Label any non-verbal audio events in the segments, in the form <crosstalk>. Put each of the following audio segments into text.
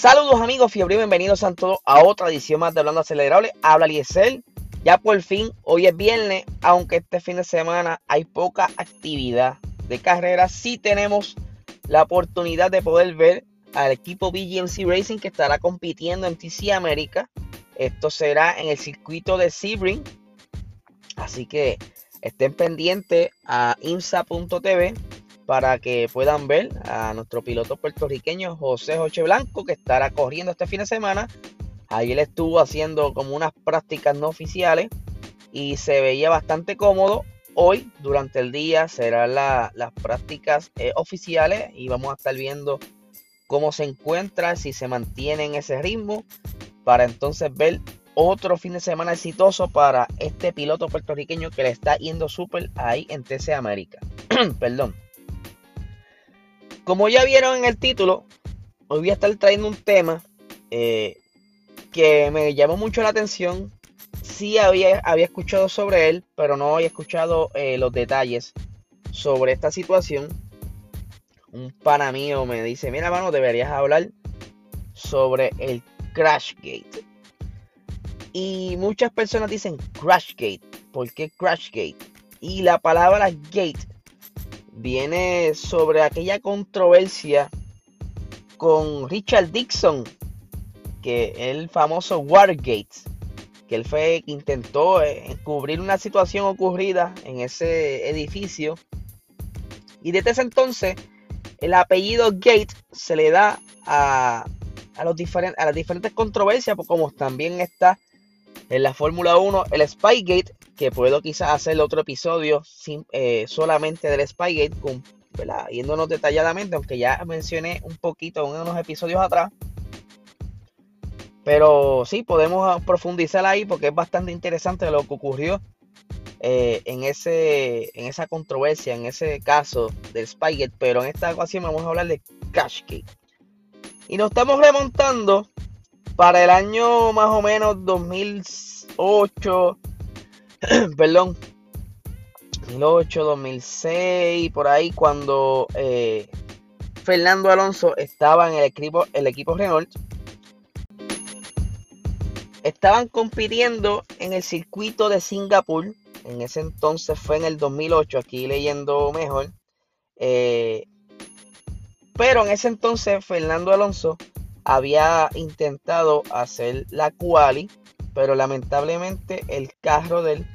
Saludos amigos, fiebre bienvenidos a todos a otra edición más de Hablando Acelerable. Habla Liesel. Ya por fin, hoy es viernes, aunque este fin de semana hay poca actividad de carrera, sí tenemos la oportunidad de poder ver al equipo BGMC Racing que estará compitiendo en TC América. Esto será en el circuito de Sebring. Así que estén pendientes a imsa.tv para que puedan ver a nuestro piloto puertorriqueño José Joche Blanco que estará corriendo este fin de semana. Él estuvo haciendo como unas prácticas no oficiales y se veía bastante cómodo. Hoy, durante el día, serán las prácticas eh, oficiales y vamos a estar viendo cómo se encuentra, si se mantiene en ese ritmo, para entonces ver otro fin de semana exitoso para este piloto puertorriqueño que le está yendo súper ahí en TC América. <clears throat> Perdón. Como ya vieron en el título, hoy voy a estar trayendo un tema eh, que me llamó mucho la atención. Sí había, había escuchado sobre él, pero no había escuchado eh, los detalles sobre esta situación. Un pana mío me dice, mira mano, deberías hablar sobre el Crashgate. Y muchas personas dicen Crashgate. ¿Por qué Crashgate? Y la palabra gate viene sobre aquella controversia con Richard Dixon, que el famoso Watergate, que él fue que intentó eh, encubrir una situación ocurrida en ese edificio. Y desde ese entonces, el apellido Gate se le da a, los a las diferentes controversias, pues como también está en la Fórmula 1 el Spygate, que puedo quizás hacer otro episodio sin, eh, solamente del Spygate, con, yéndonos detalladamente, aunque ya mencioné un poquito en unos episodios atrás. Pero sí, podemos profundizar ahí porque es bastante interesante lo que ocurrió eh, en, ese, en esa controversia, en ese caso del Spygate. Pero en esta ocasión vamos a hablar de Cashgate. Y nos estamos remontando para el año más o menos 2008, <clears throat> perdón, 2008, 2006, por ahí cuando eh, Fernando Alonso estaba en el equipo, el equipo Renault. Estaban compitiendo en el circuito de Singapur. En ese entonces fue en el 2008, aquí leyendo mejor. Eh, pero en ese entonces Fernando Alonso había intentado hacer la quali, pero lamentablemente el carro de él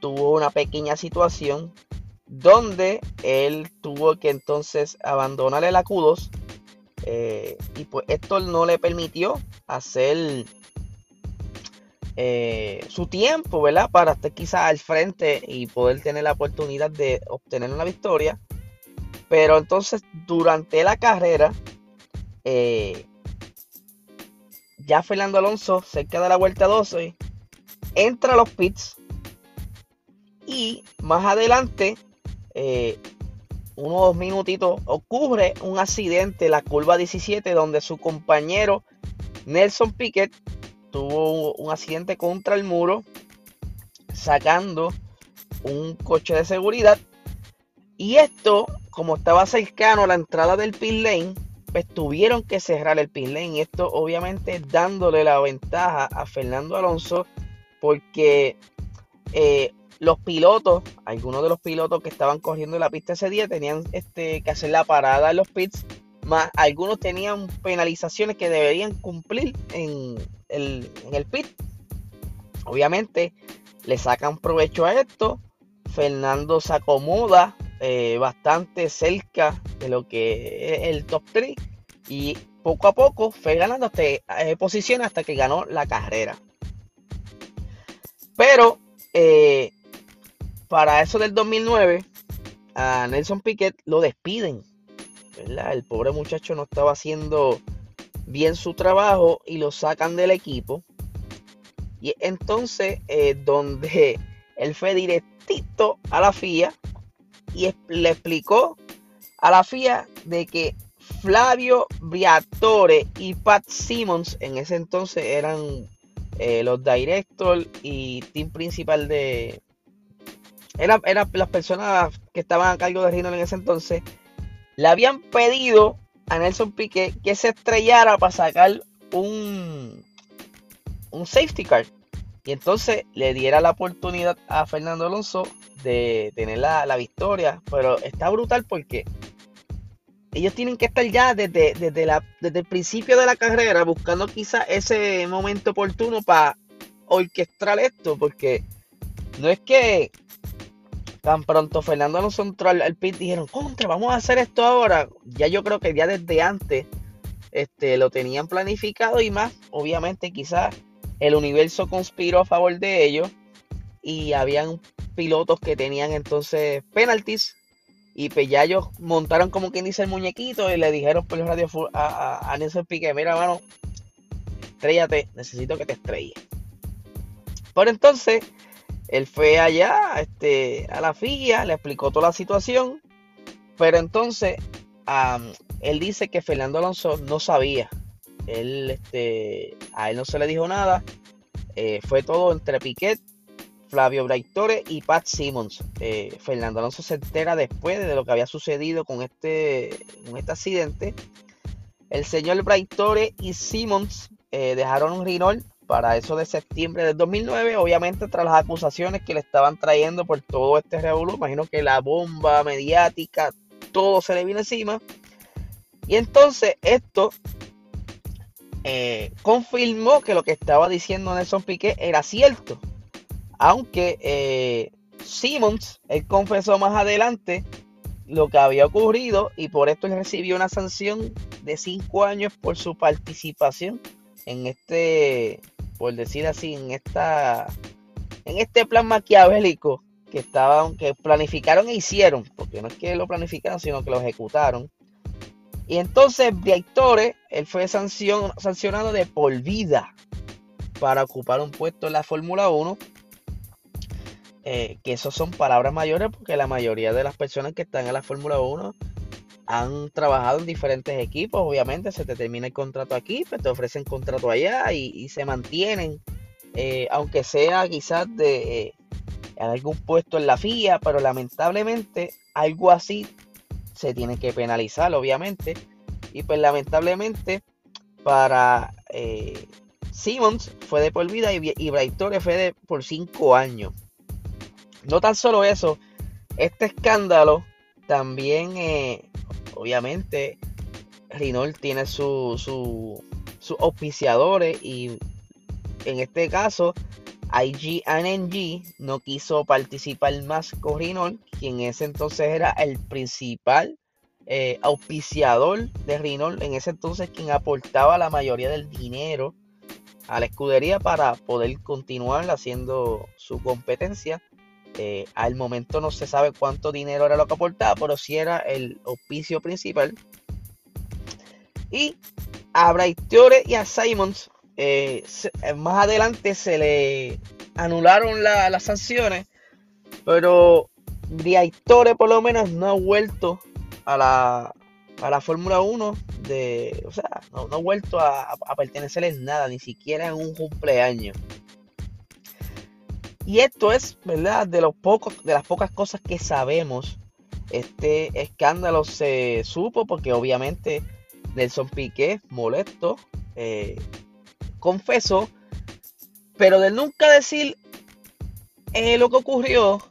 tuvo una pequeña situación donde él tuvo que entonces abandonar el Q2 eh, y pues esto no le permitió hacer eh, su tiempo, ¿verdad? Para estar quizás al frente y poder tener la oportunidad de obtener una victoria. Pero entonces durante la carrera, eh, ya Fernando Alonso, cerca de la vuelta 12, entra a los pits. Y más adelante, eh, unos dos minutitos, ocurre un accidente en la curva 17 donde su compañero Nelson Piquet tuvo un accidente contra el muro sacando un coche de seguridad. Y esto como estaba cercano a la entrada del pit lane pues tuvieron que cerrar el pit lane. Y esto obviamente dándole la ventaja a Fernando Alonso porque eh, los pilotos, algunos de los pilotos que estaban corriendo en la pista ese día tenían este, que hacer la parada en los pits, más algunos tenían penalizaciones que deberían cumplir en el, en el pit. Obviamente le sacan provecho a esto. Fernando se acomoda eh, bastante cerca de lo que es el top 3 y poco a poco fue ganando eh, posiciones hasta que ganó la carrera. Pero eh, para eso del 2009 a Nelson Piquet lo despiden. El pobre muchacho no estaba haciendo bien su trabajo y lo sacan del equipo. Y entonces donde <laughs> él fue directito a la FIA y le explicó a la FIA de que Flavio Briatore y Pat Simmons en ese entonces eran eh, los directors y team principal de... Eran, eran las personas que estaban a cargo de Renault en ese entonces. Le habían pedido a Nelson Piquet que se estrellara para sacar un, un safety car. Y entonces le diera la oportunidad a Fernando Alonso de tener la, victoria. Pero está brutal porque ellos tienen que estar ya desde, desde, la, desde el principio de la carrera buscando quizá ese momento oportuno para orquestar esto. Porque no es que tan pronto Fernando Alonso entró al, pit dijeron, contra, vamos a hacer esto ahora. Ya yo creo que ya desde antes este, lo tenían planificado y más, obviamente quizás el universo conspiró a favor de ellos y habían pilotos que tenían entonces penalties y pues ya ellos montaron como quien dice el muñequito y le dijeron por el radio a, a, Nelson Piqué, mira mano, estrellate, necesito que te estrelles. Por entonces, él fue allá este, a la FIA, le explicó toda la situación, pero entonces él dice que Fernando Alonso no sabía él, este, a él no se le dijo nada. Eh, fue todo entre Piquet, Flavio Braitore y Pat Simmons. Eh, Fernando Alonso se entera después de lo que había sucedido con este, con este accidente. El señor Braitore y Simmons eh, dejaron un Renault para eso de septiembre del 2009, obviamente tras las acusaciones que le estaban trayendo por todo este revolú, imagino que la bomba mediática, todo se le vino encima. Y entonces esto eh, confirmó que lo que estaba diciendo Nelson Piquet era cierto. Aunque eh, Simmons, él confesó más adelante lo que había ocurrido y por esto él recibió una sanción de 5 años por su participación en este, por decir así, en esta, en este plan maquiavélico que estaban, que planificaron e hicieron, porque no es que lo planificaron, sino que lo ejecutaron y entonces Viaitore, él fue sancionado de por vida para ocupar un puesto en la Fórmula 1. Eh, que eso son palabras mayores porque la mayoría de las personas que están en la Fórmula 1 han trabajado en diferentes equipos. Obviamente se te termina el contrato aquí, pero te ofrecen contrato allá y, se mantienen. Eh, aunque sea quizás de eh, algún puesto en la FIA, pero lamentablemente algo así se tiene que penalizar, obviamente. Y pues lamentablemente para eh, Simmons fue de por vida y, y fue de por cinco años. No tan solo eso, este escándalo también, eh, obviamente, Renault tiene sus su, auspiciadores y en este caso IGNNG no quiso participar más con Renault, quien ese entonces era el principal eh, auspiciador de Renault, en ese entonces quien aportaba la mayoría del dinero a la escudería para poder continuar haciendo su competencia. Eh, al momento no se sabe cuánto dinero era lo que aportaba, pero sí era el auspicio principal. Y a Brightiore y a Simons eh, más adelante se le anularon las sanciones, pero Briatore por lo menos no ha vuelto a la, a la Fórmula 1 de, o sea, no, ha vuelto a, a, pertenecerles nada, ni siquiera en un cumpleaños. Y esto es, ¿verdad? De los pocos, de las pocas cosas que sabemos. Este escándalo se supo porque obviamente Nelson Piqué, molesto, eh, confesó, pero de nunca decir eh, lo que ocurrió,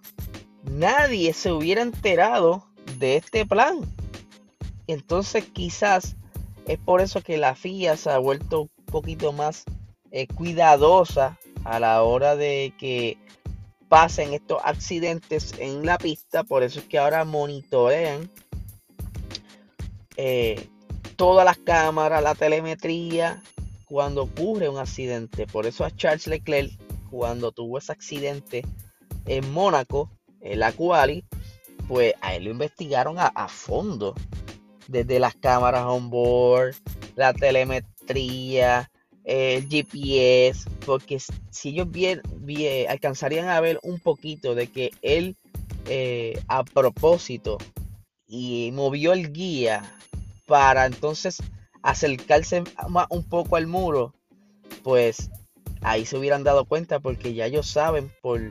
nadie se hubiera enterado de este plan. Entonces quizás es por eso que la FIA se ha vuelto un poquito más eh, cuidadosa a la hora de que pasen estos accidentes en la pista. Por eso es que ahora monitorean eh, todas las cámaras, la telemetría cuando ocurre un accidente. Por eso a Charles Leclerc, cuando tuvo ese accidente en Mónaco, en la quali, pues a él lo investigaron a, fondo. Desde las cámaras on board, la telemetría, el GPS, porque si ellos bien, alcanzarían a ver un poquito de que él eh, a propósito y movió el guía para entonces acercarse más un poco al muro, pues ahí se hubieran dado cuenta porque ya ellos saben por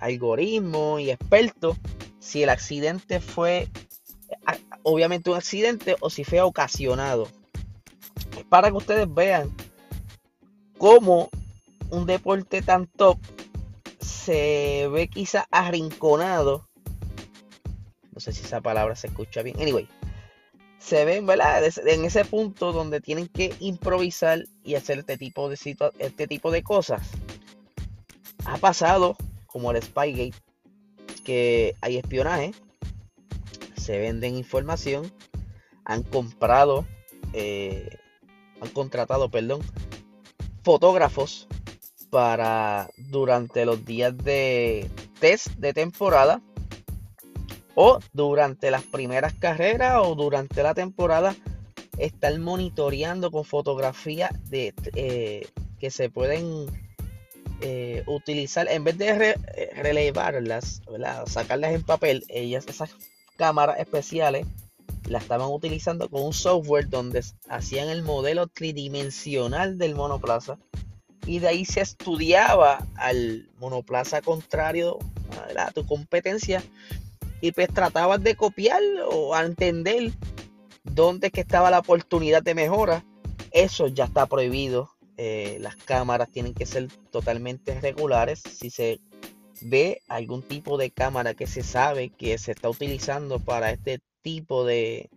algoritmo y expertos si el accidente fue obviamente un accidente o si fue ocasionado. Para que ustedes vean cómo un deporte tan top se ve quizá arrinconado. No sé si esa palabra se escucha bien. Anyway, se ven, ¿verdad? En ese punto donde tienen que improvisar y hacer este tipo de, este tipo de cosas. Ha pasado, como el Spygate, que hay espionaje, se venden información, han comprado, eh, han contratado, perdón, fotógrafos para durante los días de test de temporada o durante las primeras carreras o durante la temporada estar monitoreando con fotografías de, eh, que se pueden eh, utilizar. En vez de relevarlas, sacarlas en papel, ellas esas cámaras especiales las estaban utilizando con un software donde hacían el modelo tridimensional del monoplaza y de ahí se estudiaba al monoplaza contrario a tu competencia y pues tratabas de copiar o entender dónde que estaba la oportunidad de mejora. Eso ya está prohibido. Eh, las cámaras tienen que ser totalmente regulares. Si se ve algún tipo de cámara que se sabe que se está utilizando para este tipo de,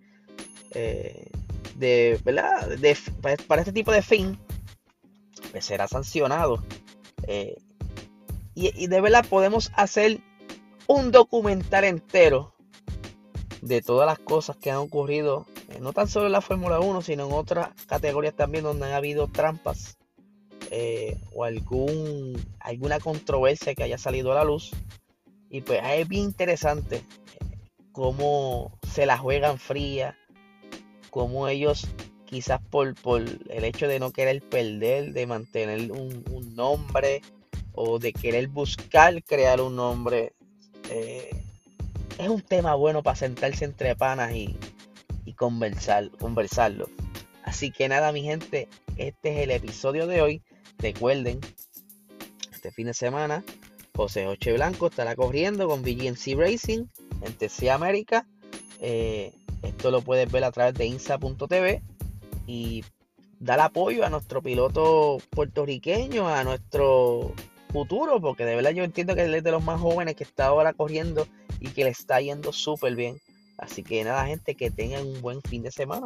eh, de, ¿verdad? de para este tipo de fin, pues será sancionado. Eh, y, de verdad podemos hacer un documental entero de todas las cosas que han ocurrido, eh, no tan solo en la Fórmula 1, sino en otras categorías también donde han habido trampas eh, o algún, alguna controversia que haya salido a la luz. Y pues es bien interesante cómo se la juegan fría, cómo ellos quizás por, por el hecho de no querer perder, de mantener un, nombre o de querer buscar crear un nombre. Eh, es un tema bueno para sentarse entre panas y, conversar, conversarlo. Así que nada, mi gente, este es el episodio de hoy. Recuerden, este fin de semana, José Oche Blanco estará corriendo con BGNC Racing en TC América. Eh, esto lo puedes ver a través de insa.tv y dar apoyo a nuestro piloto puertorriqueño, a nuestro futuro, porque de verdad yo entiendo que él es de los más jóvenes que está ahora corriendo y que le está yendo súper bien. Así que nada, gente, que tengan un buen fin de semana.